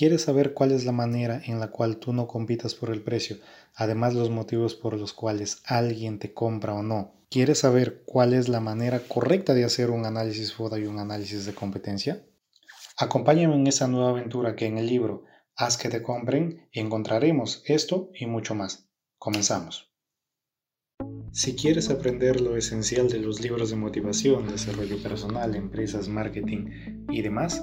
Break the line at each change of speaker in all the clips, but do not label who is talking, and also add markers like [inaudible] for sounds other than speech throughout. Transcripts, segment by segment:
¿Quieres saber cuál es la manera en la cual tú no compitas por el precio? Además, los motivos por los cuales alguien te compra o no. ¿Quieres saber cuál es la manera correcta de hacer un análisis FODA y un análisis de competencia? Acompáñame en esa nueva aventura que en el libro Haz que te compren encontraremos esto y mucho más. Comenzamos. Si quieres aprender lo esencial de los libros de motivación, desarrollo personal, empresas, marketing y demás,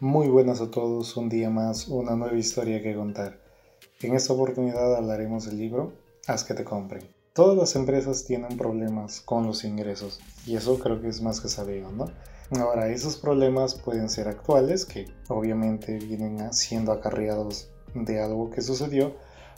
Muy buenas a todos, un día más, una nueva historia que contar. En esta oportunidad hablaremos del libro Haz que te compren. Todas las empresas tienen problemas con los ingresos y eso creo que es más que sabido, ¿no? Ahora, esos problemas pueden ser actuales, que obviamente vienen siendo acarreados de algo que sucedió,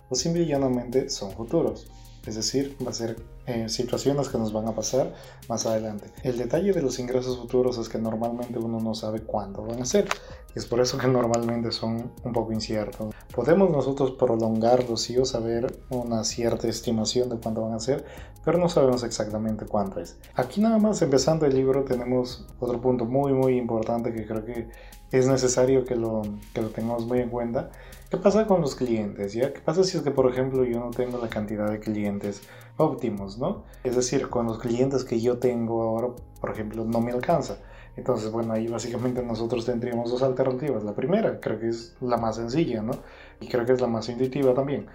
o simple y llanamente son futuros. Es decir, va a ser eh, situaciones que nos van a pasar más adelante. El detalle de los ingresos futuros es que normalmente uno no sabe cuándo van a ser. Y es por eso que [laughs] normalmente son un poco inciertos. Podemos nosotros prolongarlos y o saber una cierta estimación de cuándo van a ser, pero no sabemos exactamente cuánto es. Aquí nada más empezando el libro tenemos otro punto muy muy importante que creo que es necesario que lo, que lo tengamos muy en cuenta. ¿Qué pasa con los clientes? ¿ya? ¿Qué pasa si es que, por ejemplo, yo no tengo la cantidad de clientes óptimos? ¿no? Es decir, con los clientes que yo tengo ahora, por ejemplo, no me alcanza. Entonces, bueno, ahí básicamente nosotros tendríamos dos alternativas. La primera, creo que es la más sencilla, ¿no? Y creo que es la más intuitiva también.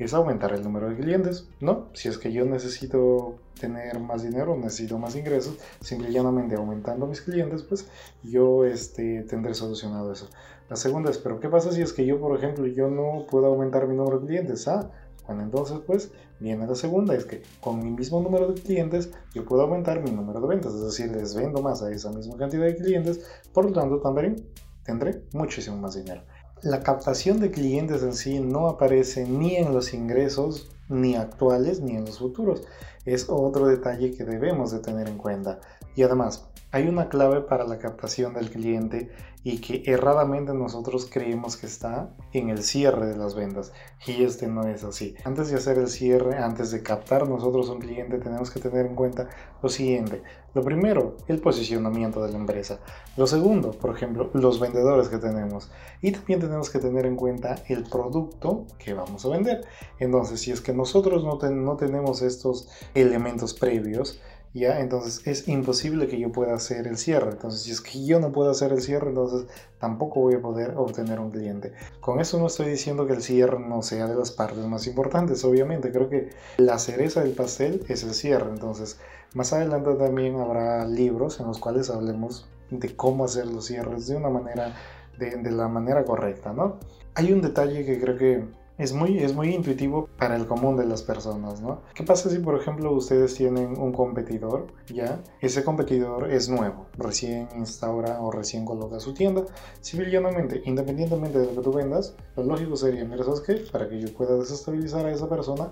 Es aumentar el número de clientes, ¿no? Si es que yo necesito tener más dinero, necesito más ingresos, simplemente aumentando mis clientes, pues yo este, tendré solucionado eso. La segunda es, pero ¿qué pasa si es que yo, por ejemplo, yo no puedo aumentar mi número de clientes? Ah, bueno, entonces pues viene la segunda, es que con mi mismo número de clientes yo puedo aumentar mi número de ventas, es decir, les vendo más a esa misma cantidad de clientes, por lo tanto también tendré muchísimo más dinero. La captación de clientes en sí no aparece ni en los ingresos ni actuales ni en los futuros. Es otro detalle que debemos de tener en cuenta. Y además, hay una clave para la captación del cliente y que erradamente nosotros creemos que está en el cierre de las ventas y este no es así. Antes de hacer el cierre, antes de captar nosotros un cliente, tenemos que tener en cuenta lo siguiente. Lo primero, el posicionamiento de la empresa. Lo segundo, por ejemplo, los vendedores que tenemos. Y también tenemos que tener en cuenta el producto que vamos a vender. Entonces, si es que nosotros no, no tenemos estos elementos previos, ¿ya? Entonces es imposible que yo pueda hacer el cierre. Entonces, si es que yo no puedo hacer el cierre, entonces tampoco voy a poder obtener un cliente. Con eso no estoy diciendo que el cierre no sea de las partes más importantes, obviamente. Creo que la cereza del pastel es el cierre. Entonces, más adelante también habrá libros en los cuales hablemos de cómo hacer los cierres de una manera, de, de la manera correcta, ¿no? Hay un detalle que creo que es muy, es muy intuitivo para el común de las personas, ¿no? ¿Qué pasa si, por ejemplo, ustedes tienen un competidor, ya? Ese competidor es nuevo, recién instaura o recién coloca su tienda. Civilmente, independientemente de lo que tú vendas, lo lógico sería, mira, ¿sabes qué? Para que yo pueda desestabilizar a esa persona,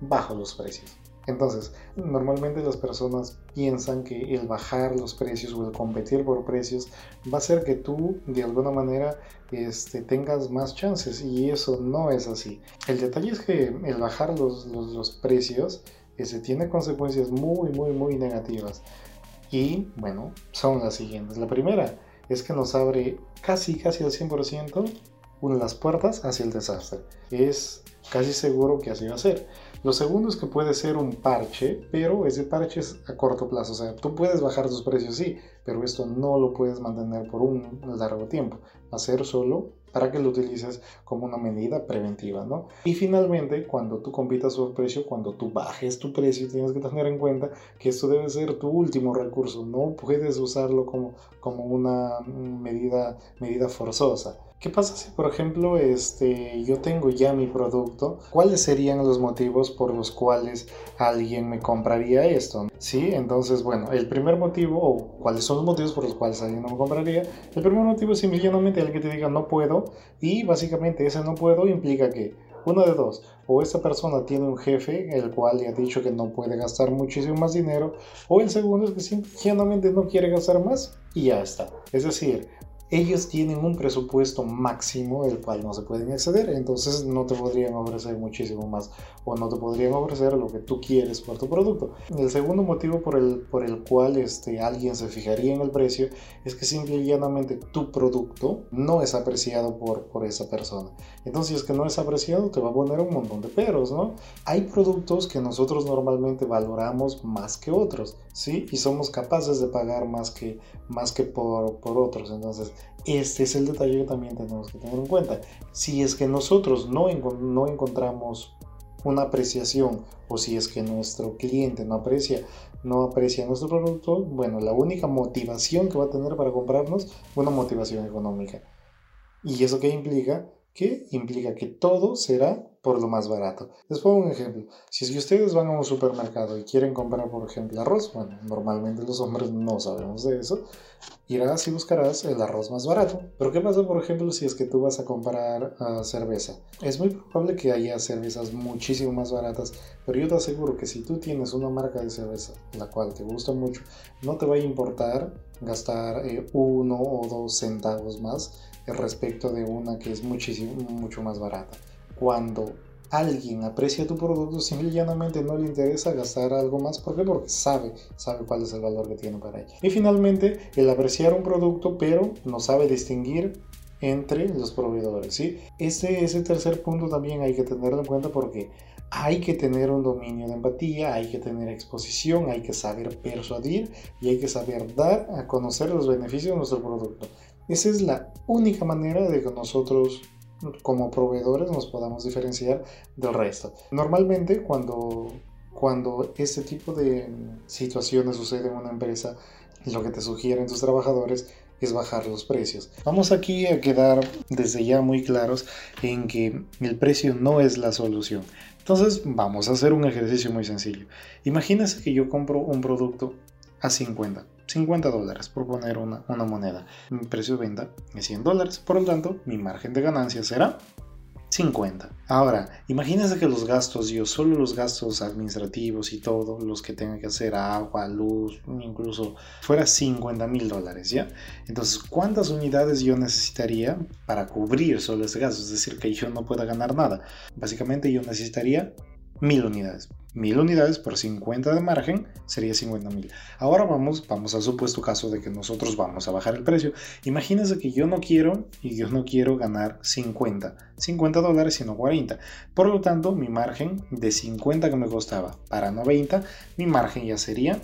bajo los precios. Entonces, normalmente las personas piensan que el bajar los precios o el competir por precios va a hacer que tú de alguna manera este, tengas más chances y eso no es así. El detalle es que el bajar los, precios ese, tiene consecuencias muy, muy, muy negativas. Y bueno, son las siguientes. La primera es que nos abre casi, casi al 100% una de las puertas hacia el desastre. Es casi seguro que así va a ser. Lo segundo es que puede ser un parche, pero ese parche es a corto plazo. O sea, tú puedes bajar tus precios, sí, pero esto no lo puedes mantener por un largo tiempo. Ser solo para que lo utilices como una medida preventiva, ¿no? Y finalmente, cuando tú compitas por precio, cuando tú bajes tu precio, tienes que tener en cuenta que esto debe ser tu último recurso. No puedes usarlo como, como una medida, medida forzosa. ¿Qué pasa si, por ejemplo, este, yo tengo ya mi producto? ¿Cuáles serían los motivos por los cuales alguien me compraría esto? Sí, entonces, bueno, el primer motivo, o cuáles son los motivos por los cuales alguien no me compraría, el primer motivo es simplemente alguien que te diga no puedo y básicamente ese no puedo implica que una de dos, o esta persona tiene un jefe el cual le ha dicho que no puede gastar muchísimo más dinero, o el segundo es que simplemente no quiere gastar más y ya está. Es decir, ellos tienen un presupuesto máximo el cual no se pueden exceder, entonces no te podrían ofrecer muchísimo más o no te podrían ofrecer lo que tú quieres por tu producto. El segundo motivo por el, por el cual este, alguien se fijaría en el precio es que simple y llanamente tu producto no es apreciado por, por esa persona. Entonces, si es que no es apreciado, te va a poner un montón de peros, ¿no? Hay productos que nosotros normalmente valoramos más que otros, ¿sí? Y somos capaces de pagar más que, más que por, por otros. Entonces, este es el detalle que también tenemos que tener en cuenta. Si es que nosotros no, no encontramos una apreciación o si es que nuestro cliente no aprecia no aprecia nuestro producto, bueno, la única motivación que va a tener para comprarnos una motivación económica. ¿Y eso qué implica? Que implica que todo será por lo más barato. Les pongo un ejemplo. Si es que ustedes van a un supermercado y quieren comprar, por ejemplo, arroz, bueno, normalmente los hombres no sabemos de eso, irás y buscarás el arroz más barato. Pero ¿qué pasa, por ejemplo, si es que tú vas a comprar ah, cerveza? Es muy probable que haya cervezas muchísimo más baratas, pero yo te aseguro que si tú tienes una marca de cerveza, la cual te gusta mucho, no te va a importar gastar eh, uno o dos centavos más respecto de una que es muchísimo, mucho más barata cuando alguien aprecia tu producto, simple y llanamente no le interesa gastar algo más. ¿Por qué? Porque sabe, sabe cuál es el valor que tiene para ella. Y finalmente, el apreciar un producto, pero no sabe distinguir entre los proveedores. ¿sí? Este, ese tercer punto también hay que tenerlo en cuenta porque hay que tener un dominio de empatía, hay que tener exposición, hay que saber persuadir y hay que saber dar a conocer los beneficios de nuestro producto. Esa es la única manera de que nosotros como proveedores nos podamos diferenciar del resto. Normalmente cuando, cuando este tipo de situaciones sucede en una empresa, lo que te sugieren tus trabajadores es bajar los precios. Vamos aquí a quedar desde ya muy claros en que el precio no es la solución. Entonces vamos a hacer un ejercicio muy sencillo. Imagínense que yo compro un producto a 50 50 dólares por poner una, moneda. Mi precio de venta es 100 dólares, por lo tanto mi margen de ganancia será 50. Ahora, imagínense que los gastos, yo solo los gastos administrativos y todo, los que tenga que hacer agua, luz, incluso fuera 50 mil dólares, ¿ya? Entonces, ¿cuántas unidades yo necesitaría para cubrir solo ese gasto? Es decir, que yo no pueda ganar nada. Básicamente yo necesitaría mil unidades. 1000 unidades por 50 de margen sería 50 mil. Ahora vamos, vamos al supuesto caso de que nosotros vamos a bajar el precio. Imagínense que yo no quiero y yo no quiero ganar 50, 50 dólares sino 40. Por lo tanto, mi margen de 50 que me costaba para 90, mi margen ya sería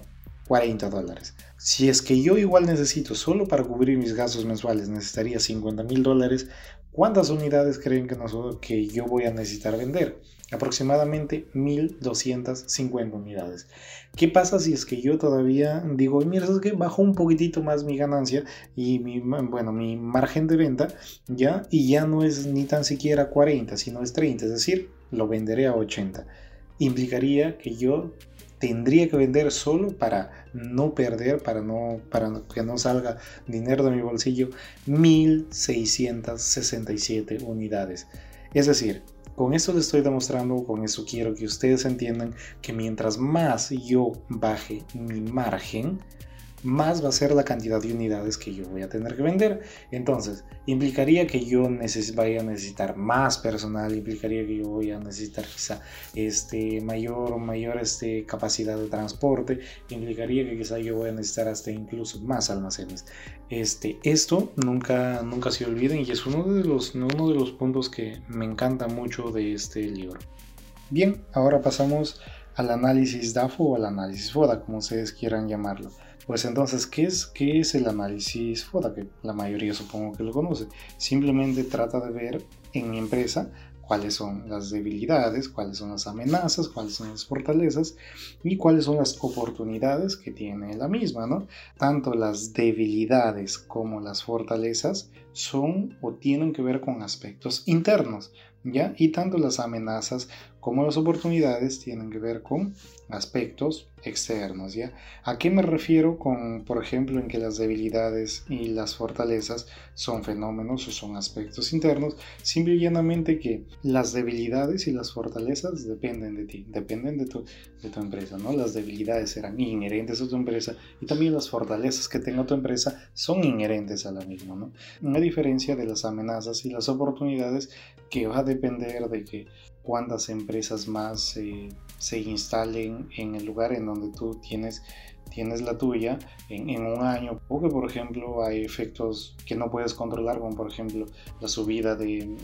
40 dólares. Si es que yo igual necesito solo para cubrir mis gastos mensuales necesitaría 50 mil dólares, ¿cuántas unidades creen que, que yo voy a necesitar vender? Aproximadamente 1250 unidades. ¿Qué pasa si es que yo todavía digo, mira, es que bajo un poquitito más mi ganancia y mi, bueno, mi margen de venta ya y ya no es ni tan siquiera 40, sino es 30, es decir, lo venderé a 80. Implicaría que yo tendría que vender solo para no perder, para, no, para que no salga dinero de mi bolsillo, 1667 unidades. Es decir, con eso les estoy demostrando, con eso quiero que ustedes entiendan que mientras más yo baje mi margen, más va a ser la cantidad de unidades que yo voy a tener que vender. Entonces, implicaría que yo vaya a necesitar más personal, implicaría que yo voy a necesitar quizá este, mayor, mayor este, capacidad de transporte, implicaría que quizá yo voy a necesitar hasta incluso más almacenes. Este, esto nunca, nunca se olviden y es uno de, los, uno de los puntos que me encanta mucho de este libro. Bien, ahora pasamos al análisis DAFO o al análisis FODA, como ustedes quieran llamarlo. Pues entonces, ¿qué es, ¿qué es el análisis FODA? Que la mayoría supongo que lo conoce. Simplemente trata de ver en mi empresa cuáles son las debilidades, cuáles son las amenazas, cuáles son las fortalezas y cuáles son las oportunidades que tiene la misma, ¿no? Tanto las debilidades como las fortalezas son o tienen que ver con aspectos internos, ¿ya? Y tanto las amenazas como las oportunidades tienen que ver con aspectos externos, ¿ya? ¿A qué me refiero con, por ejemplo, en que las debilidades y las fortalezas son fenómenos o son aspectos internos? Simple y llanamente que las debilidades y las fortalezas dependen de ti, dependen de tu, de tu empresa, ¿no? Las debilidades serán inherentes a tu empresa y también las fortalezas que tenga tu empresa son inherentes a la misma, ¿no? Diferencia de las amenazas y las oportunidades que va a depender de que cuántas empresas más eh, se instalen en el lugar en donde tú tienes, tienes la tuya en, un año. O que, por ejemplo, hay efectos que no puedes controlar, como por ejemplo la subida de,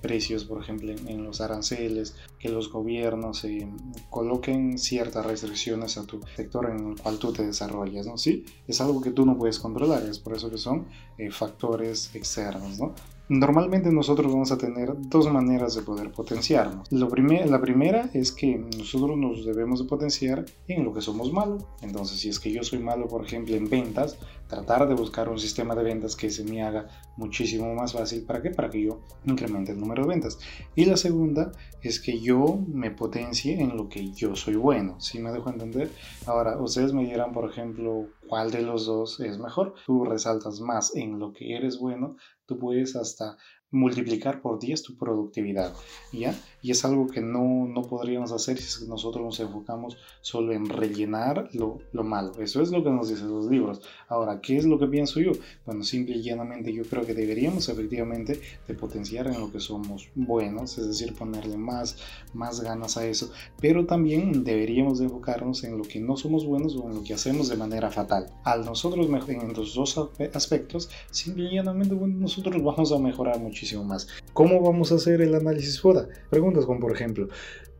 precios, por ejemplo, en, los aranceles, que los gobiernos eh, coloquen ciertas restricciones a tu sector en el cual tú te desarrollas, ¿no? Sí, es algo que tú no puedes controlar, es por eso que son eh, factores externos, ¿no? Normalmente nosotros vamos a tener dos maneras de poder potenciarnos. La primera es que nosotros nos debemos de potenciar en lo que somos malos. Entonces, si es que yo soy malo, por ejemplo, en ventas, tratar de buscar un sistema de ventas que se me haga muchísimo más fácil. ¿Para qué? Para que yo incremente el número de ventas. Y la segunda es que yo me potencie en lo que yo soy bueno. ¿Sí me dejo entender? Ahora, ustedes me dirán, por ejemplo, cuál de los dos es mejor. Tú resaltas más en lo que eres bueno tú puedes hasta multiplicar por 10 tu productividad, ¿ya? Y es algo que no, no podríamos hacer si nosotros nos enfocamos solo en rellenar lo, lo, malo. Eso es lo que nos dicen los libros. Ahora, ¿qué es lo que pienso yo? Bueno, simple y llanamente yo creo que deberíamos efectivamente de potenciar en lo que somos buenos, es decir, ponerle más, más ganas a eso, pero también deberíamos de enfocarnos en lo que no somos buenos o en lo que hacemos de manera fatal. Al nosotros en los dos aspectos, simple y llanamente bueno, nosotros vamos a mejorar mucho muchísimo más. ¿Cómo vamos a hacer el análisis FODA? Preguntas como por ejemplo,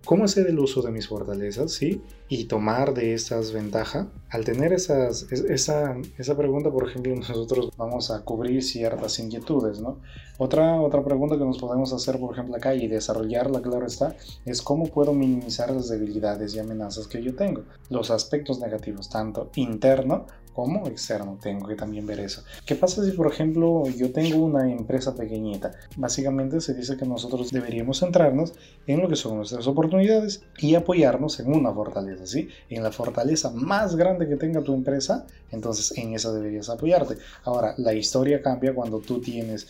¿cómo hacer el uso de mis fortalezas? ¿Sí? Y tomar de estas ventaja. Al tener esas, esa, esa pregunta, por ejemplo, [laughs] nosotros vamos a cubrir ciertas inquietudes, ¿no? Otra, otra pregunta que nos podemos hacer, por ejemplo, acá y desarrollarla, claro está, es cómo puedo minimizar las debilidades y amenazas que yo tengo. Los aspectos negativos, tanto interno como externo. Tengo que también ver eso. ¿Qué pasa si, por ejemplo, yo tengo una empresa pequeñita? Básicamente se dice que nosotros deberíamos centrarnos en lo que son nuestras oportunidades y apoyarnos en una fortaleza, ¿sí? En la fortaleza más grande que tenga tu empresa, entonces en esa deberías apoyarte. Ahora, la historia cambia cuando tú tienes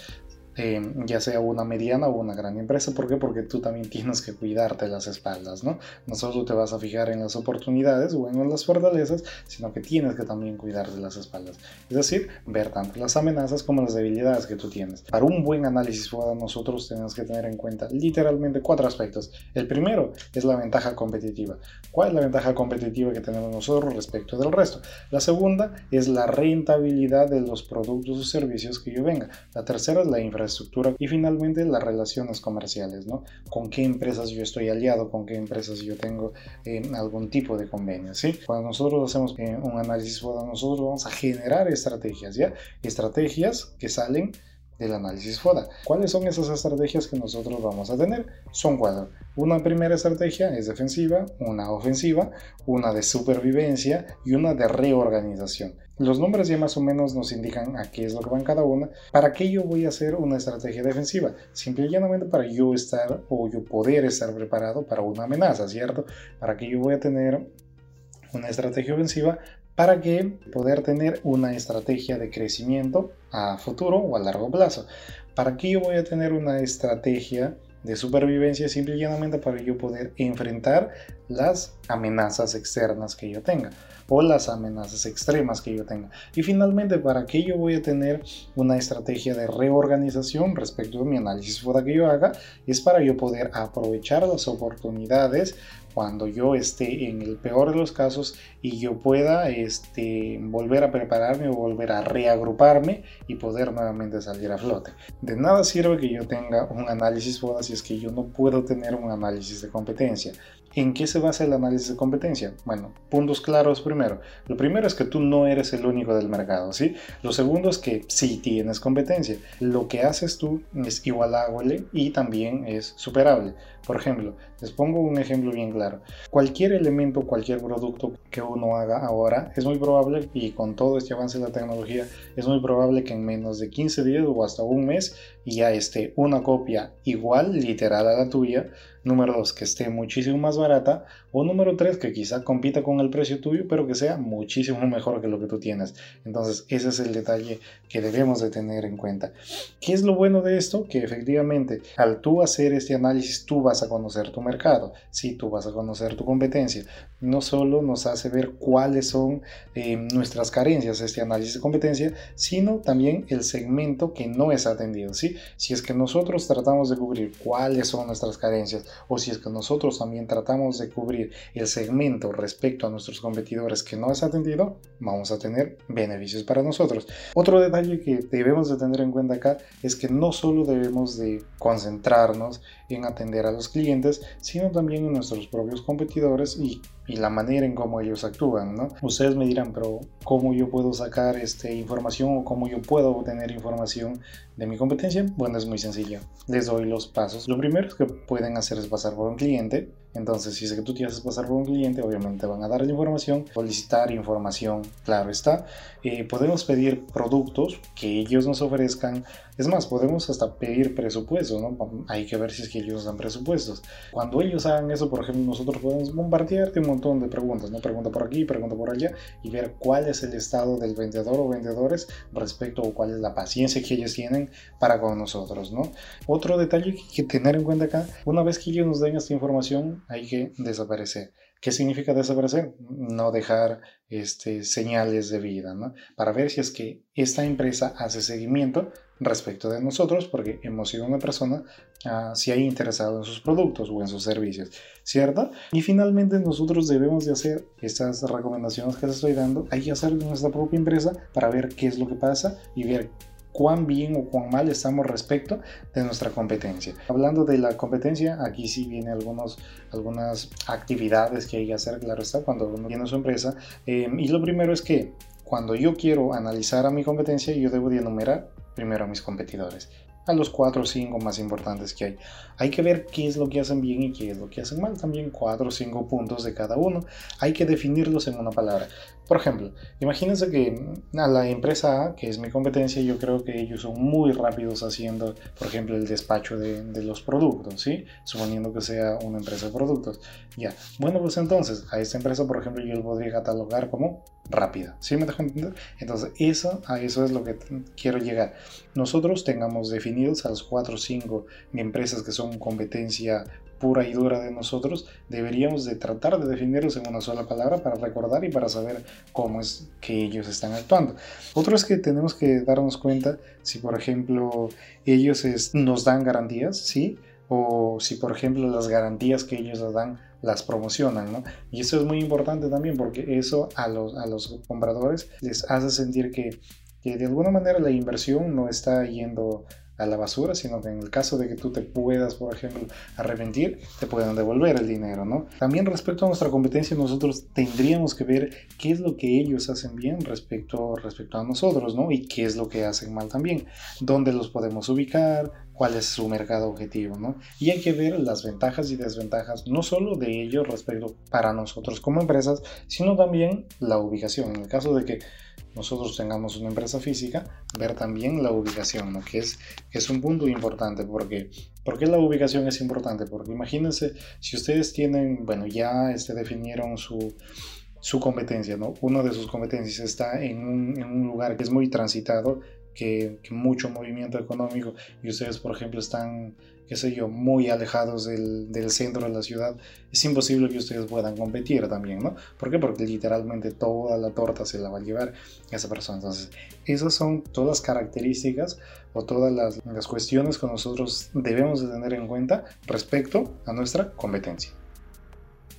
Em, ya sea una mediana o una gran empresa. ¿Por qué? Porque tú también tienes que cuidarte las espaldas, ¿no? No solo te vas a fijar en las oportunidades o en las fortalezas, sino que tienes que también cuidar de las espaldas. Es decir, ver tanto las amenazas como las debilidades que tú tienes. Para un buen análisis FODA nosotros tenemos que tener en cuenta literalmente cuatro aspectos. El primero es la ventaja competitiva. ¿Cuál es la ventaja competitiva que tenemos nosotros respecto del resto? La segunda es la rentabilidad de los productos o servicios que yo venga. La tercera es la infraestructura estructura y finalmente las relaciones comerciales, ¿no? Con qué empresas yo estoy aliado, con qué empresas yo tengo eh, algún tipo de convenio, ¿sí? Cuando nosotros hacemos eh, un análisis FODA, nosotros vamos a generar estrategias, ¿ya? Estrategias que salen del análisis FODA. ¿Cuáles son esas estrategias que nosotros vamos a tener? Son cuatro. Una primera estrategia es defensiva, una ofensiva, una de supervivencia y una de reorganización. Los nombres ya más o menos nos indican a qué es lo que va en cada una. ¿Para qué yo voy a hacer una estrategia defensiva? Simple y llanamente para yo estar o yo poder estar preparado para una amenaza, ¿cierto? ¿Para qué yo voy a tener una estrategia ofensiva? para que poder tener una estrategia de crecimiento a futuro o a largo plazo. ¿Para qué yo voy a tener una estrategia de supervivencia simple y llanamente para yo poder enfrentar las amenazas externas que yo tenga o las amenazas extremas que yo tenga. Y finalmente, ¿para qué yo voy a tener una estrategia de reorganización respecto a mi análisis FODA que yo haga? Es para yo poder aprovechar las oportunidades cuando yo esté en el peor de los casos y yo pueda este, volver a prepararme o volver a reagruparme y poder nuevamente salir a flote. De nada sirve que yo tenga un análisis FODA si es que yo no puedo tener un análisis de competencia. ¿En qué se basa el análisis de competencia? Bueno, puntos claros primero. Lo primero es que tú no eres el único del mercado, ¿sí? Lo segundo es que sí tienes competencia. Lo que haces tú es igualable y también es superable. Por ejemplo, les pongo un ejemplo bien claro. Cualquier elemento, cualquier producto que uno haga ahora, es muy probable, y con todo este avance de la tecnología, es muy probable que en menos de 15 días o hasta un mes ya esté una copia igual, literal a la tuya, número 2 que esté muchísimo más barata o número 3 que quizá compita con el precio tuyo pero que sea muchísimo [laughs] mejor que lo que tú tienes entonces ese es el detalle que debemos de tener en cuenta ¿qué es lo bueno de esto? que efectivamente al tú hacer este análisis tú vas a conocer tu mercado sí, tú vas a conocer tu competencia no solo nos hace ver cuáles son eh, nuestras carencias este análisis de competencia sino también el segmento que no es atendido ¿sí? si es que nosotros tratamos de cubrir cuáles son nuestras carencias o si es que nosotros también tratamos de cubrir el segmento respecto a nuestros competidores que no es atendido, vamos a tener beneficios para nosotros. Otro detalle que debemos de tener en cuenta acá es que no solo debemos de concentrarnos en atender a clientes, sino también en nuestros propios competidores y, y la manera en cómo ellos actúan. ¿no? Ustedes me dirán, pero ¿cómo yo puedo sacar este, información o cómo yo puedo obtener información de mi competencia? Bueno, es muy sencillo. Les doy los pasos. Lo primero que pueden hacer es pasar por un cliente. Entonces, si es que tú te haces pasar por un cliente, obviamente van a dar la información, solicitar información, claro está. Eh, podemos pedir productos que ellos nos ofrezcan. Es más, podemos hasta pedir presupuestos, ¿no? Hay que ver si es que ellos dan presupuestos. Cuando ellos hagan eso, por ejemplo, nosotros podemos bombardearte un montón de preguntas, ¿no? Pregunta por aquí, pregunta por allá y ver cuál es el estado del vendedor o vendedores respecto a cuál es la paciencia que ellos tienen para con nosotros, ¿no? Otro detalle que hay que tener en cuenta acá, una vez que ellos nos den esta información, hay que desaparecer. ¿Qué significa desaparecer? No dejar este, señales de vida, ¿no? Para ver si es que esta empresa hace seguimiento respecto de nosotros, porque hemos sido una persona uh, si hay interesado en sus productos o en sus servicios, ¿cierto? Y finalmente nosotros debemos de hacer estas recomendaciones que les estoy dando, hay que hacer nuestra propia empresa para ver qué es lo que pasa y ver cuán bien o cuán mal estamos respecto de nuestra competencia. Hablando de la competencia, aquí sí vienen algunos, algunas actividades que hay que hacer, claro está, cuando uno tiene su empresa. Eh, y lo primero es que cuando yo quiero analizar a mi competencia, yo debo de enumerar primero a mis competidores a los cuatro o cinco más importantes que hay. Hay que ver qué es lo que hacen bien y qué es lo que hacen mal. También cuatro o cinco puntos de cada uno. Hay que definirlos en una palabra. Por ejemplo, imagínense que a la empresa A, que es mi competencia, yo creo que ellos son muy rápidos haciendo, por ejemplo, el despacho de, de los productos, ¿sí? Suponiendo que sea una empresa de productos. Ya. Bueno, pues entonces, a esta empresa, por ejemplo, yo lo podría catalogar como rápida. ¿Sí me dejo entender? Entonces, eso, a eso es lo que quiero llegar. Nosotros tengamos definidos a las 4 o 5 empresas que son competencia pura y dura de nosotros, deberíamos de tratar de definirlos en una sola palabra para recordar y para saber cómo es que ellos están actuando. Otro es que tenemos que darnos cuenta si, por ejemplo, ellos nos dan garantías, ¿sí? O si, por ejemplo, las garantías que ellos nos dan las promocionan, ¿no? Y eso es muy importante también porque eso a los, a los compradores les hace sentir que, que de alguna manera la inversión no está yendo a la basura, sino que en el caso de que tú te puedas, por ejemplo, arrepentir, te puedan devolver el dinero, ¿no? También respecto a nuestra competencia, nosotros tendríamos que ver qué es lo que ellos hacen bien respecto, respecto a nosotros, ¿no? Y qué es lo que hacen mal también, dónde los podemos ubicar, cuál es su mercado objetivo, ¿no? Y hay que ver las ventajas y desventajas, no solo de ellos respecto para nosotros como empresas, sino también la ubicación. En el caso de que nosotros tengamos una empresa física, ver también la ubicación, ¿no? que, es, es un punto importante. Porque, ¿Por qué la ubicación es importante? Porque imagínense, si ustedes tienen, bueno, ya este, definieron su, su competencia, ¿no? Uno de sus competencias está en un, en un lugar que es muy transitado, que, mucho movimiento económico y ustedes, por ejemplo, están, qué sé yo, muy alejados del, del, centro de la ciudad, es imposible que ustedes puedan competir también, ¿no? ¿Por qué? Porque literalmente toda la torta se la va a llevar esa persona. Entonces, esas son todas las características o todas las, las cuestiones que nosotros debemos de tener en cuenta respecto a nuestra competencia.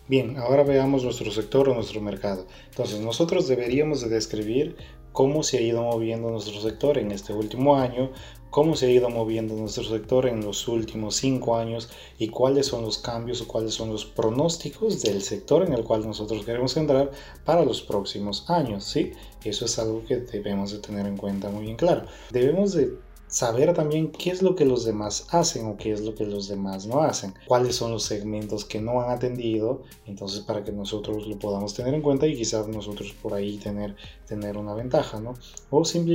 Bien, ahora veamos nuestro sector o nuestro mercado. Entonces, nosotros deberíamos de describir cómo se ha ido moviendo nuestro sector en este último año, cómo se ha ido moviendo nuestro sector en los últimos cinco años y cuáles son los cambios o cuáles son los pronósticos del sector en el cual nosotros queremos entrar para los próximos años, ¿sí? Eso es algo que debemos de tener en cuenta muy bien claro. Debemos de saber también qué es lo que los demás hacen o qué es lo que los demás no hacen, cuáles son los segmentos que no han atendido, entonces para que nosotros lo podamos tener en cuenta y quizás nosotros por ahí tener, tener una ventaja, ¿no? O simple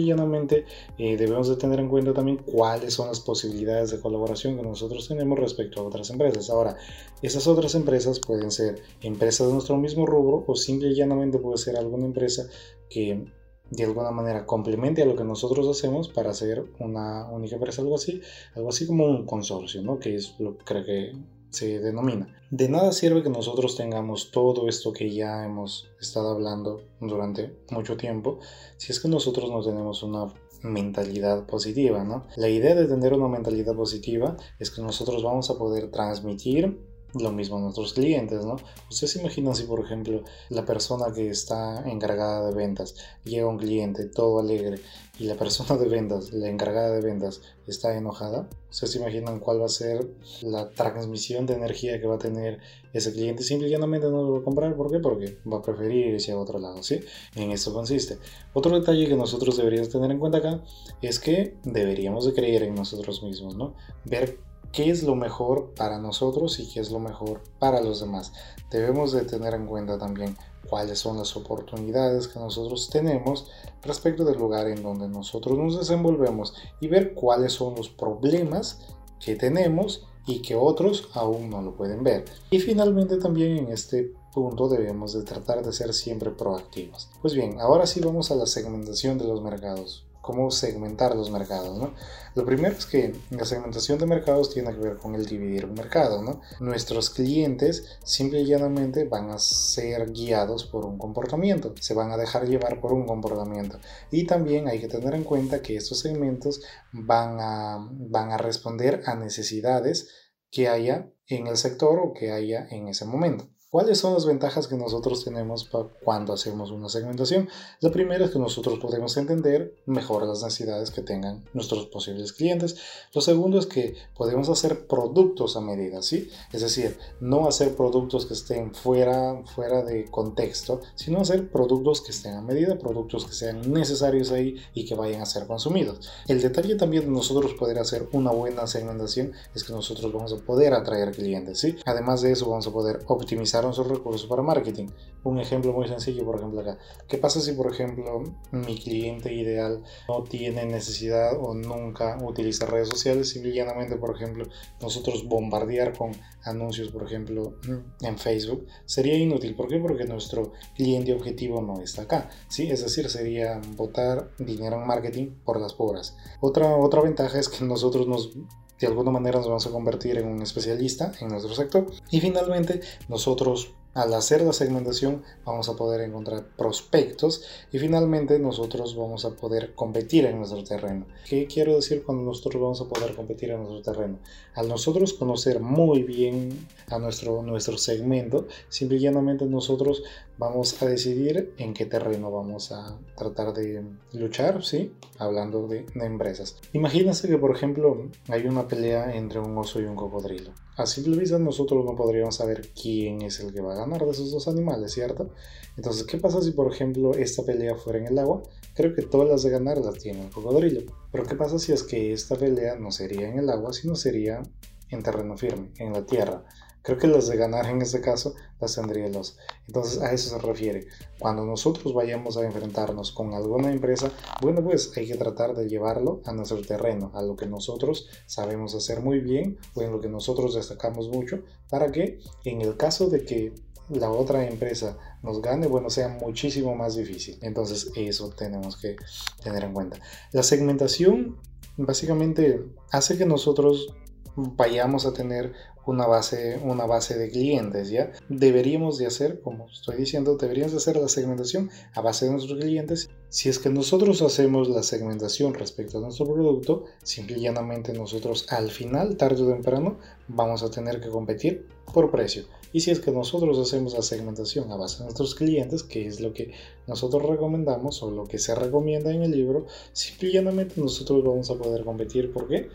eh, debemos de tener en cuenta también cuáles son las posibilidades de colaboración que nosotros tenemos respecto a otras empresas. Ahora, esas otras empresas pueden ser empresas de nuestro mismo rubro o simple y puede ser alguna empresa que de alguna manera complemente a lo que nosotros hacemos para hacer una única empresa, algo así, algo así como un consorcio, ¿no? Que es lo que creo que se denomina. De nada sirve que nosotros tengamos todo esto que ya hemos estado hablando durante mucho tiempo si es que nosotros no tenemos una mentalidad positiva, ¿no? La idea de tener una mentalidad positiva es que nosotros vamos a poder transmitir lo mismo a nuestros clientes, ¿no? Ustedes se imaginan si, por ejemplo, la persona que está encargada de ventas llega un cliente todo alegre y la persona de ventas, la encargada de ventas, está enojada. Ustedes se imaginan cuál va a ser la transmisión de energía que va a tener ese cliente. Simplemente no lo va a comprar. ¿Por qué? Porque va a preferir irse a otro lado, ¿sí? En eso consiste. Otro detalle que nosotros deberíamos tener en cuenta acá es que deberíamos de creer en nosotros mismos, ¿no? Ver qué es lo mejor para nosotros y qué es lo mejor para los demás. Debemos de tener en cuenta también cuáles son las oportunidades que nosotros tenemos respecto del lugar en donde nosotros nos desenvolvemos y ver cuáles son los problemas que tenemos y que otros aún no lo pueden ver. Y finalmente también en este punto debemos de tratar de ser siempre proactivos. Pues bien, ahora sí vamos a la segmentación de los mercados cómo segmentar los mercados. ¿no? Lo primero es que la segmentación de mercados tiene que ver con el dividir un mercado. ¿no? Nuestros clientes simple y llanamente van a ser guiados por un comportamiento, se van a dejar llevar por un comportamiento. Y también hay que tener en cuenta que estos segmentos van a, van a responder a necesidades que haya en el sector o que haya en ese momento. ¿Cuáles son las ventajas que nosotros tenemos cuando hacemos una segmentación? La primera es que nosotros podemos entender mejor las necesidades que tengan nuestros posibles clientes. Lo segundo es que podemos hacer productos a medida, ¿sí? Es decir, no hacer productos que estén fuera, fuera de contexto, sino hacer productos que estén a medida, productos que sean necesarios ahí y que vayan a ser consumidos. El detalle también de nosotros poder hacer una buena segmentación es que nosotros vamos a poder atraer clientes, ¿sí? Además de eso vamos a poder optimizar sus recursos para marketing. Un ejemplo muy sencillo, por ejemplo, acá. ¿Qué pasa si, por ejemplo, mi cliente ideal no tiene necesidad o nunca utiliza redes sociales? Simplemente, por ejemplo, nosotros bombardear con anuncios, por ejemplo, en Facebook, sería inútil. ¿Por qué? Porque nuestro cliente objetivo no está acá. ¿sí? Es decir, sería botar dinero en marketing por las pobres. Otra, otra ventaja es que nosotros nos de alguna manera nos vamos a convertir en un especialista en nuestro sector. Y finalmente, nosotros al hacer la segmentación vamos a poder encontrar prospectos y finalmente nosotros vamos a poder competir en nuestro terreno. ¿Qué quiero decir cuando nosotros vamos a poder competir en nuestro terreno? Al nosotros conocer muy bien a nuestro, nuestro segmento, simplemente nosotros vamos a decidir en qué terreno vamos a tratar de luchar, ¿sí? Hablando de, de empresas. Imagínense que, por ejemplo, hay una pelea entre un oso y un cocodrilo. A simple vista nosotros no podríamos saber quién es el que va a ganar de esos dos animales, ¿cierto? Entonces, ¿qué pasa si por ejemplo esta pelea fuera en el agua? Creo que todas las de ganar las tiene el cocodrilo. Pero ¿qué pasa si es que esta pelea no sería en el agua, sino sería en terreno firme, en la tierra? Creo que las de ganar en este caso las tendría los. Entonces a eso se refiere. Cuando nosotros vayamos a enfrentarnos con alguna empresa, bueno, pues hay que tratar de llevarlo a nuestro terreno, a lo que nosotros sabemos hacer muy bien o en lo que nosotros destacamos mucho, para que en el caso de que la otra empresa nos gane, bueno, sea muchísimo más difícil. Entonces eso tenemos que tener en cuenta. La segmentación básicamente hace que nosotros vayamos a tener una base, una base de clientes, ¿ya? Deberíamos de hacer, como estoy diciendo, deberíamos de hacer la segmentación a base de nuestros clientes. Si es que nosotros hacemos la segmentación respecto a nuestro producto, simple y llanamente nosotros al final, tarde o temprano, vamos a tener que competir por precio. Y si es que nosotros hacemos la segmentación a base de nuestros clientes, que es lo que nosotros recomendamos o lo que se recomienda en el libro, simple y llanamente nosotros vamos a poder competir. ¿Por qué?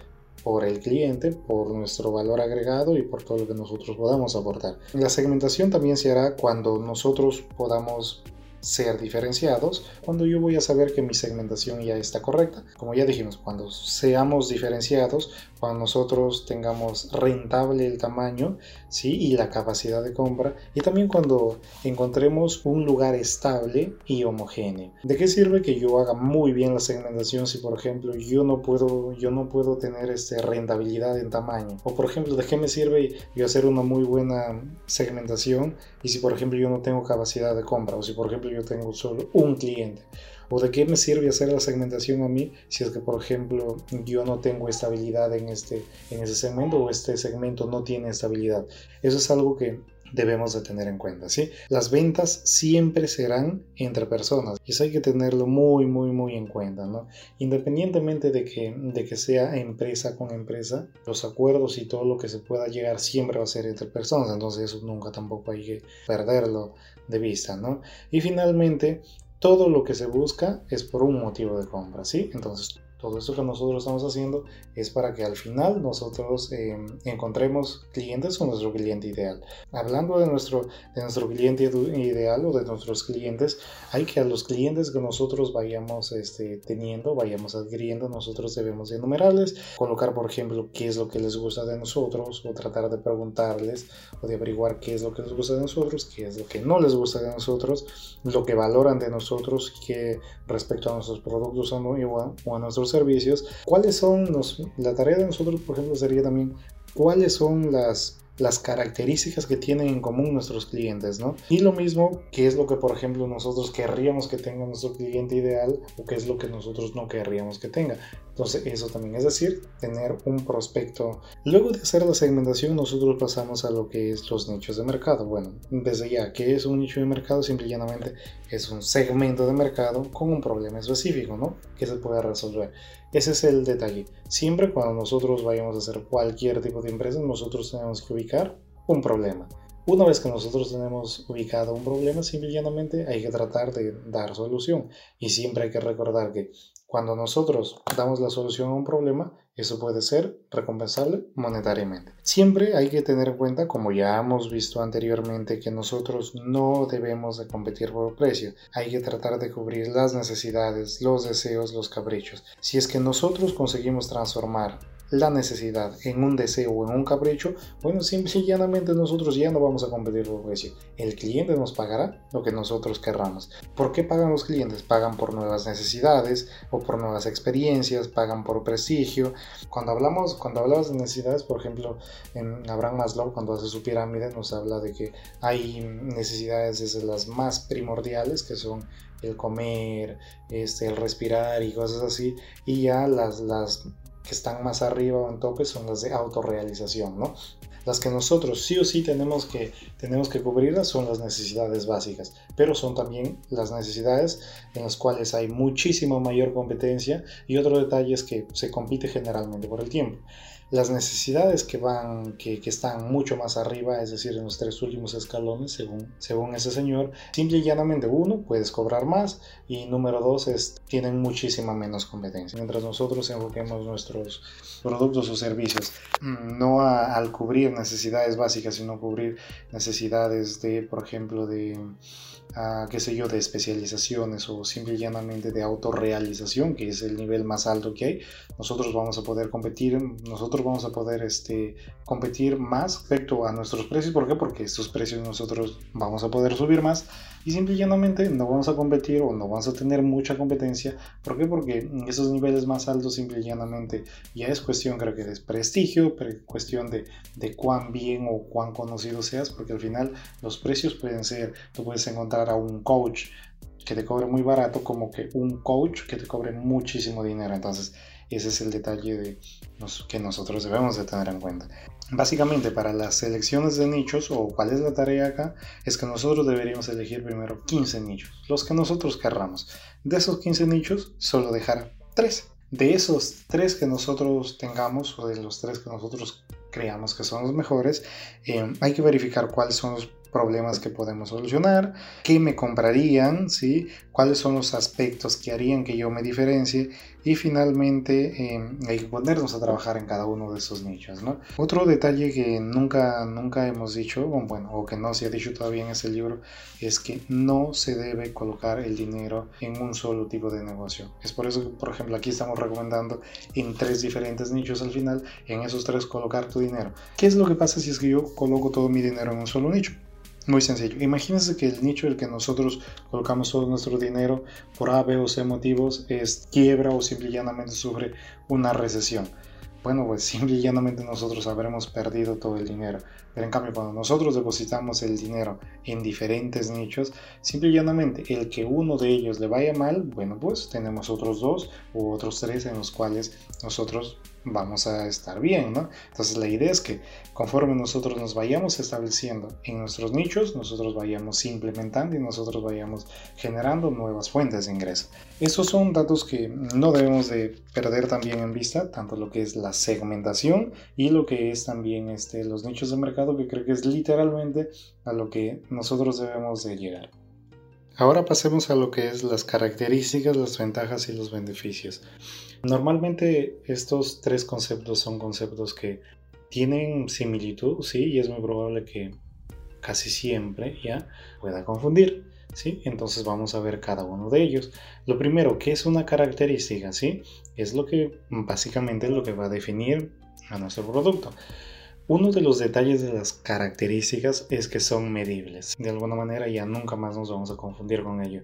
por el cliente, por nuestro valor agregado y por todo lo que nosotros podamos aportar. La segmentación también se hará cuando nosotros podamos ser diferenciados cuando yo voy a saber que mi segmentación ya está correcta. Como ya dijimos, cuando seamos diferenciados, cuando nosotros tengamos rentable el tamaño ¿sí? y la capacidad de compra y también cuando encontremos un lugar estable y homogéneo. ¿De qué sirve que yo haga muy bien la segmentación si por ejemplo yo no puedo, yo no puedo tener este, rentabilidad en tamaño? O por ejemplo, ¿de qué me sirve yo hacer una muy buena segmentación y si por ejemplo yo no tengo capacidad de compra o si por ejemplo yo tengo solo un cliente? ¿O de qué me sirve hacer la segmentación a mí si es que, por ejemplo, yo no tengo estabilidad en, este, en ese segmento o este segmento no tiene estabilidad? Eso es algo que debemos de tener en cuenta, ¿sí? Las ventas siempre serán entre personas y eso hay que tenerlo muy, muy, muy en cuenta, ¿no? Independientemente de que, de que sea empresa con empresa, los acuerdos y todo lo que se pueda llegar siempre va a ser entre personas, entonces eso nunca tampoco hay que perderlo de vista, ¿no? Y finalmente, todo lo que se busca es por un motivo de compra, ¿sí? Entonces, todo esto que nosotros estamos haciendo es para que al final nosotros eh, encontremos clientes con nuestro cliente ideal. Hablando de nuestro, de nuestro cliente ideal o de nuestros clientes, hay que a los clientes que nosotros vayamos este, teniendo, vayamos adquiriendo, nosotros debemos enumerarles, colocar por ejemplo qué es lo que les gusta de nosotros o tratar de preguntarles o de averiguar qué es lo que les gusta de nosotros, qué es lo que no les gusta de nosotros, lo que valoran de nosotros, que respecto a nuestros productos o a nuestros servicios, cuáles son los, la tarea de nosotros, por ejemplo, sería también cuáles son las las características que tienen en común nuestros clientes, ¿no? Y lo mismo que es lo que, por ejemplo, nosotros querríamos que tenga nuestro cliente ideal o qué es lo que nosotros no querríamos que tenga. Entonces, eso también es decir, tener un prospecto. Luego de hacer la segmentación, nosotros pasamos a lo que es los nichos de mercado. Bueno, desde ya, ¿qué es un nicho de mercado? Simple y llanamente es un segmento de mercado con un problema específico, ¿no? Que se puede resolver. Ese es el detalle. Siempre cuando nosotros vayamos a hacer cualquier tipo de empresa, nosotros tenemos que ubicar un problema. Una vez que nosotros tenemos ubicado un problema, simplemente hay que tratar de dar solución. Y siempre hay que recordar que cuando nosotros damos la solución a un problema, eso puede ser recompensable monetariamente. Siempre hay que tener en cuenta, como ya hemos visto anteriormente, que nosotros no debemos de competir por precio. Hay que tratar de cubrir las necesidades, los deseos, los caprichos. Si es que nosotros conseguimos transformar la necesidad en un deseo o en un capricho, bueno, simple y llanamente nosotros ya no vamos a competir por precio. El cliente nos pagará lo que nosotros querramos. ¿Por qué pagan los clientes? Pagan por nuevas necesidades o por nuevas experiencias, pagan por prestigio. Cuando hablamos, cuando hablamos de necesidades, por ejemplo, en Abraham Maslow, cuando hace su pirámide, nos habla de que hay necesidades desde las más primordiales, que son el comer, este, el respirar y cosas así, y ya las, las que están más arriba o en tope son las de autorrealización, ¿no? Las que nosotros sí o sí tenemos que, tenemos que cubrirlas son las necesidades básicas, pero son también las necesidades en las cuales hay muchísima mayor competencia y otro detalle es que se compite generalmente por el tiempo las necesidades que van, que, están mucho más arriba, es decir, en los tres últimos escalones, según, según ese señor, simple y llanamente uno, puedes cobrar más y número dos, es, tienen muchísima menos competencia. Mientras nosotros enfoquemos nuestros productos o servicios no al cubrir necesidades básicas, sino cubrir necesidades de, por ejemplo, de qué sé yo, de especializaciones o simple y llanamente de autorrealización, que es el nivel más alto que hay, nosotros vamos a poder competir, nosotros vamos a poder este, competir más respecto a nuestros precios. ¿Por qué? Porque estos precios nosotros vamos a poder subir más y simple y llanamente no vamos a competir o no vamos a tener mucha competencia. ¿Por qué? Porque esos niveles más altos simple y llanamente ya es cuestión creo que de prestigio, cuestión de, de cuán bien o cuán conocido seas, porque al final los precios pueden ser, tú puedes encontrar a un coach que te cobre muy barato como que un coach que te cobre muchísimo dinero. Entonces, Ese es el detalle de que nosotros debemos de tener en cuenta. Básicamente para las selecciones de nichos o cuál es la tarea acá es que nosotros deberíamos elegir primero 15 nichos, los que nosotros querramos. De esos 15 nichos solo dejar 3. De esos 3 que nosotros tengamos o de los 3 que nosotros creamos que son los mejores, eh, hay que verificar cuáles son los problemas que podemos solucionar, qué me comprarían, ¿sí? cuáles son los aspectos que harían que yo me diferencie y finalmente em, hay que ponernos a trabajar en cada uno de esos nichos. Otro detalle que nunca, nunca hemos dicho, bueno, o que no se ha dicho todavía en este libro, es que no se debe colocar el dinero en un solo tipo de negocio. Es por eso que, por ejemplo, aquí estamos recomendando en tres diferentes nichos al final, en esos tres colocar tu dinero. ¿Qué es lo que pasa si es que yo coloco todo mi dinero en un solo nicho? Muy sencillo. Imagínense que el nicho en el que nosotros colocamos todo nuestro dinero por A, B o C motivos es quiebra o simple y llanamente sufre una recesión. Bueno, pues [laughs] simple y llanamente nosotros habremos perdido todo el dinero. Pero en cambio, cuando nosotros depositamos el dinero en diferentes nichos, simple y llanamente el que uno de ellos le vaya mal, bueno, pues tenemos otros dos u otros tres en los cuales nosotros vamos a estar bien, ¿no? Entonces la idea es que conforme nosotros nos vayamos estableciendo en nuestros nichos, nosotros vayamos implementando y nosotros vayamos generando nuevas fuentes de ingreso. Estos son datos que no debemos de perder también en vista, tanto lo que es la segmentación y lo que es también este, los nichos de mercado, que creo que es literalmente a lo que nosotros debemos de llegar. Ahora pasemos a lo que es las características, las ventajas y los beneficios. Normalmente estos tres conceptos son conceptos que tienen similitud, sí, y es muy probable que casi siempre ya pueda confundir. ¿Sí? Entonces vamos a ver cada uno de ellos. Lo primero, ¿qué es una característica? ¿Sí? Es lo que básicamente es lo que va a definir a nuestro producto. Uno de los detalles de las características es que son medibles. De alguna manera ya nunca más nos vamos a confundir con ello.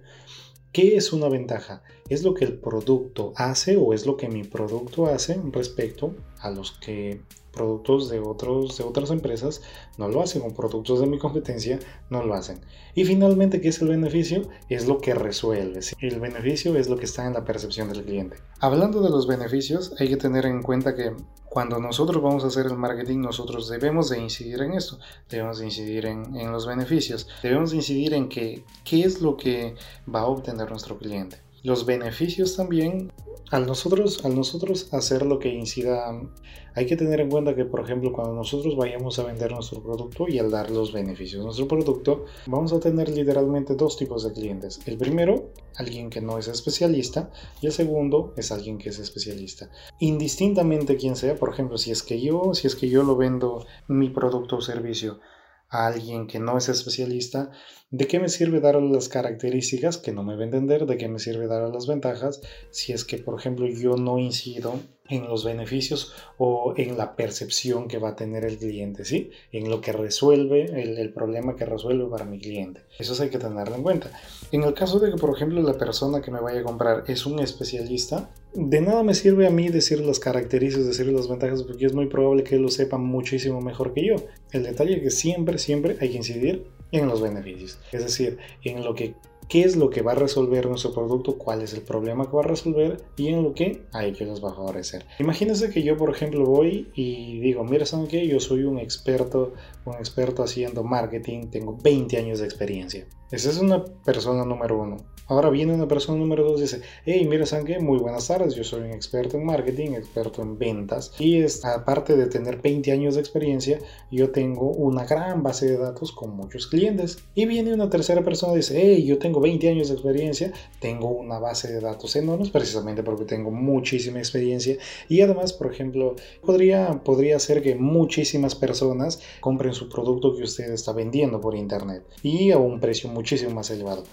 ¿Qué es una ventaja? ¿Es lo que el producto hace o es lo que mi producto hace respecto a los que productos de, otros, de otras empresas no lo hacen o productos de mi competencia no lo hacen. Y finalmente, ¿qué es el beneficio? Es lo que resuelve. El beneficio es lo que está en la percepción del cliente. Hablando de los beneficios, hay que tener en cuenta que cuando nosotros vamos a hacer el marketing, nosotros debemos de incidir en esto, debemos de incidir en, en los beneficios, debemos de incidir en que, qué es lo que va a obtener nuestro cliente. Los beneficios también al nosotros, al nosotros hacer lo que incida, hay que tener en cuenta que, por ejemplo, cuando nosotros vayamos a vender nuestro producto y al dar los beneficios de nuestro producto, vamos a tener literalmente dos tipos de clientes. El primero, alguien que no es especialista, y el segundo es alguien que es especialista. Indistintamente quien sea, por ejemplo, si es que yo, si es que yo lo vendo mi producto o servicio a alguien que no es especialista, ¿de qué me sirve dar las características que no me va a entender? ¿De qué me sirve dar las ventajas si es que, por ejemplo, yo no incido en los beneficios o en la percepción que va a tener el cliente, ¿sí? En lo que resuelve, el, problema que resuelve para mi cliente. Eso hay que tenerlo en cuenta. En el caso de que, por ejemplo, la persona que me vaya a comprar es un especialista, de nada me sirve a mí decir las características, decir las ventajas, porque es muy probable que él lo sepa muchísimo mejor que yo. El detalle es que siempre, siempre hay que incidir en los beneficios. Es decir, en lo que qué es lo que va a resolver nuestro producto, cuál es el problema que va a resolver y en lo que hay que nos va a favorecer. Imagínense que yo, por ejemplo, voy y digo, mira, ¿saben qué? Yo soy un experto, un experto haciendo marketing, tengo 20 años de experiencia. Esa es una persona número uno. Ahora viene una persona número dos y dice, hey, mira, ¿saben qué? Muy buenas tardes, yo soy un experto en marketing, experto en ventas y es, aparte de tener 20 años de experiencia, yo tengo una gran base de datos con muchos clientes. Y viene una tercera persona y dice, hey, yo tengo 20 años de experiencia, tengo una base de datos enormes precisamente porque tengo muchísima experiencia y además, por ejemplo, podría, podría ser que muchísimas personas compren su producto que usted está vendiendo por internet y a un precio muchísimo más elevado.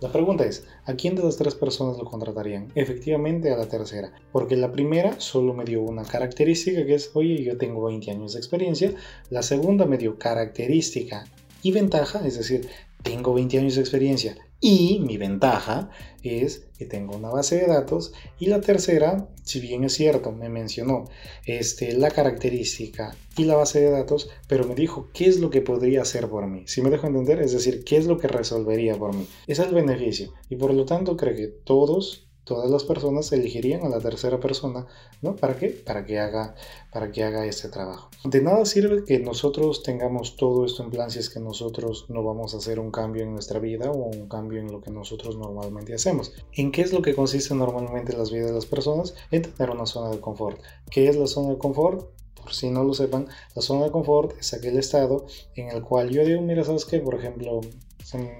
La pregunta es, ¿a quién de las tres personas lo contratarían? Efectivamente a la tercera, porque la primera solo me dio una característica que es, oye, yo tengo 20 años de experiencia, la segunda me dio característica y ventaja, es decir, tengo 20 años de experiencia y mi ventaja es que tengo una base de datos. Y la tercera, si bien es cierto, me mencionó este, la característica y la base de datos, pero me dijo qué es lo que podría hacer por mí. Si me dejo entender, es decir, qué es lo que resolvería por mí. Ese es el beneficio. Y por lo tanto, creo que todos todas las personas elegirían a la tercera persona, ¿no? ¿Para qué? Para que haga, para que haga este trabajo. De nada sirve que nosotros tengamos todo esto en plan si es que nosotros no vamos a hacer un cambio en nuestra vida o un cambio en lo que nosotros normalmente hacemos. ¿En qué es lo que consiste normalmente las vidas de las personas? En tener una zona de confort. ¿Qué es la zona de confort? por si no lo sepan, la zona de confort es aquel estado en el cual yo digo, mira, ¿sabes qué? Por ejemplo,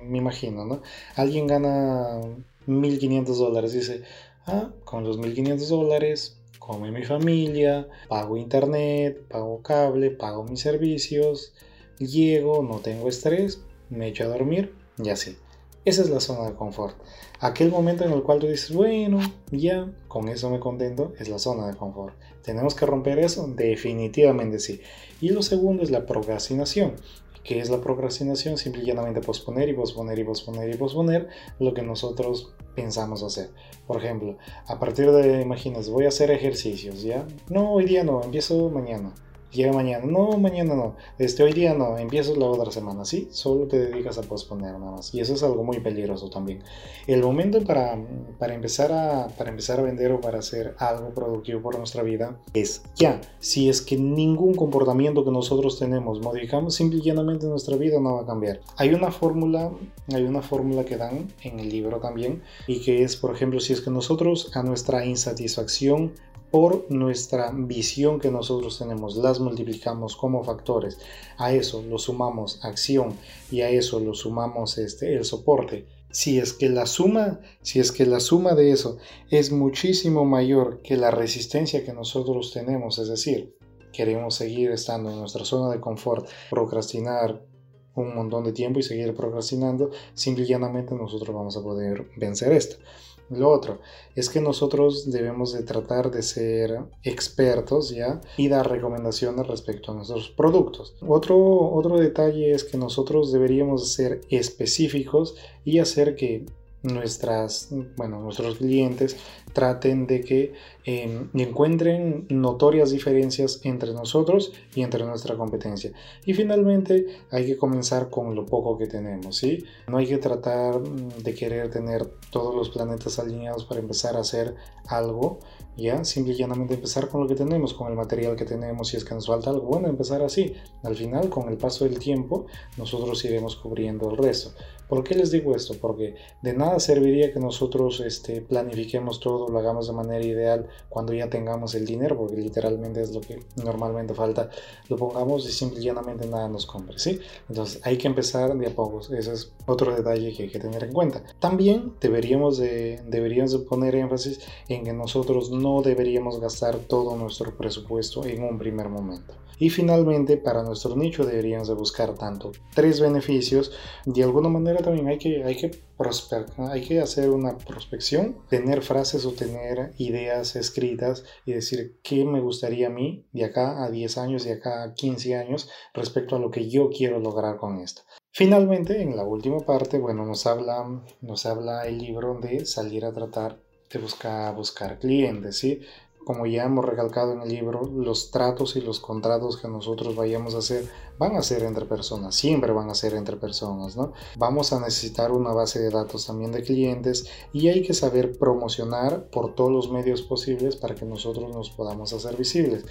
me imagino, ¿no? Alguien gana 1.500 dólares. Dice, ah, con los 1.500 dólares come mi familia, pago internet, pago cable, pago mis servicios, llego, no tengo estrés, me echo a dormir y así. Esa es la zona de confort. Aquel momento en el cual tú dices, bueno, ya, con eso me contento, es la zona de confort. ¿Tenemos que romper eso? Definitivamente sí. Y lo segundo es la procrastinación. ¿Qué es la procrastinación? Simple y llanamente posponer y posponer y posponer y posponer lo que nosotros pensamos hacer. Por ejemplo, a partir de, imagínate, voy a hacer ejercicios, ¿ya? No, hoy día no, empiezo mañana llega mañana, no, mañana no, este, hoy día no, empiezas la otra semana, ¿sí? Solo te dedicas a posponer nada más. Y eso es algo muy peligroso también. El momento para, para, empezar a, para empezar a vender o para hacer algo productivo por nuestra vida es ya. Si es que ningún comportamiento que nosotros tenemos modificamos, simple y llanamente nuestra vida no va a cambiar. Hay una fórmula, hay una fórmula que dan en el libro también y que es, por ejemplo, si es que nosotros a nuestra insatisfacción por nuestra visión que nosotros tenemos, las multiplicamos como factores, a eso lo sumamos acción y a eso lo sumamos este, el soporte. Si es que la suma, si es que la suma de eso es muchísimo mayor que la resistencia que nosotros tenemos, es decir, queremos seguir estando en nuestra zona de confort, procrastinar un montón de tiempo y seguir procrastinando, simple y llanamente nosotros vamos a poder vencer esto. Lo otro es que nosotros debemos de tratar de ser expertos ya y dar recomendaciones respecto a nuestros productos. Otro, otro detalle es que nosotros deberíamos ser específicos y hacer que nuestras, bueno, nuestros clientes traten de que em, encuentren notorias diferencias entre nosotros y entre nuestra competencia. Y finalmente hay que comenzar con lo poco que tenemos, ¿sí? No hay que tratar de querer tener todos los planetas alineados para empezar a hacer algo, ¿ya? Simple y llanamente empezar con lo que tenemos, con el material que tenemos, si es que nos falta algo, bueno, empezar así. Al final, con el paso del tiempo, nosotros iremos cubriendo el resto. ¿Por qué les digo esto? Porque de nada serviría que nosotros este, planifiquemos todo, lo hagamos de manera ideal cuando ya tengamos el dinero, porque literalmente es lo que normalmente falta, lo pongamos y simple y llanamente nada nos compre, ¿sí? Entonces hay que empezar de a pocos, ese es otro detalle que hay que tener en cuenta. También deberíamos de, deberíamos de poner énfasis en que nosotros no deberíamos gastar todo nuestro presupuesto en un primer momento. Y finalmente, para nuestro nicho deberíamos de buscar tanto tres beneficios. De alguna manera también hay que, hay que, hay que hacer una prospección, tener frases o tener ideas escritas y decir qué me gustaría a mí de acá a 10 años, de acá a 15 años respecto a lo que yo quiero lograr con esto. Finalmente, en la última parte, bueno, nos habla, nos habla el libro de salir a tratar de buscar, buscar clientes, ¿sí? Como ya hemos recalcado en el libro, los tratos y los contratos que nosotros vayamos a hacer van a ser entre personas, siempre van a ser entre personas, ¿no? Vamos a necesitar una base de datos también de clientes y hay que saber promocionar por todos los medios posibles para que nosotros nos podamos hacer visibles.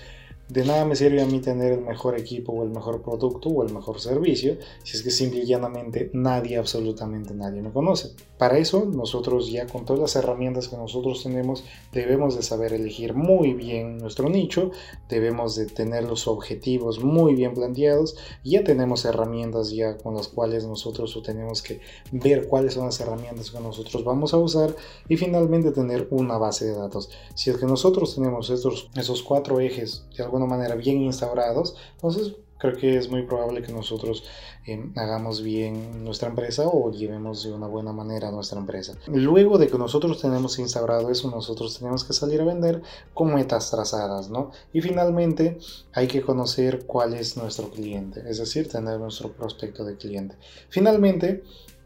De nada me sirve a mí tener el mejor equipo o el mejor producto o el mejor servicio si es que simple y llanamente nadie, absolutamente nadie me conoce. Para eso nosotros ya con todas las herramientas que nosotros tenemos debemos de saber elegir muy bien nuestro nicho, debemos de tener los objetivos muy bien planteados ya tenemos herramientas ya con las cuales nosotros tenemos que ver cuáles son las herramientas que nosotros vamos a usar y finalmente tener una base de datos. Si es que nosotros tenemos estos, esos cuatro ejes de algo manera bien instaurados, entonces creo que es muy probable que nosotros eh, hagamos bien nuestra empresa o llevemos de una buena manera nuestra empresa. Luego de que nosotros tenemos instaurado eso, nosotros tenemos que salir a vender con metas trazadas, ¿no? Y finalmente hay que conocer cuál es nuestro cliente, es decir, tener nuestro prospecto de cliente. Finalmente,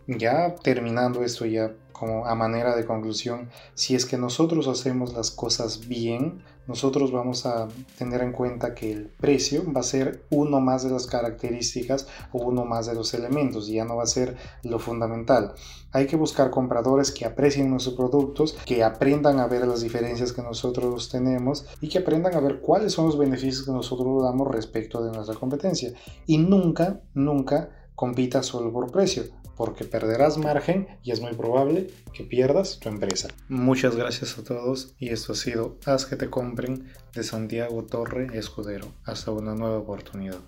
ya terminando esto ya como a manera de conclusión, si es que nosotros hacemos las cosas bien, nosotros vamos a tener en cuenta que el precio va a ser uno más de las características o uno más de los elementos, y ya no va a ser lo fundamental. Hay que buscar compradores que aprecien nuestros productos, que aprendan a ver las diferencias que nosotros tenemos y que aprendan a ver cuáles son los beneficios que nosotros damos respecto de nuestra competencia. Y nunca, nunca compita solo por precio porque perderás margen y es muy probable que pierdas tu empresa. Muchas gracias a todos y esto ha sido Haz que te compren de Santiago Torre Escudero. Hasta una nueva oportunidad.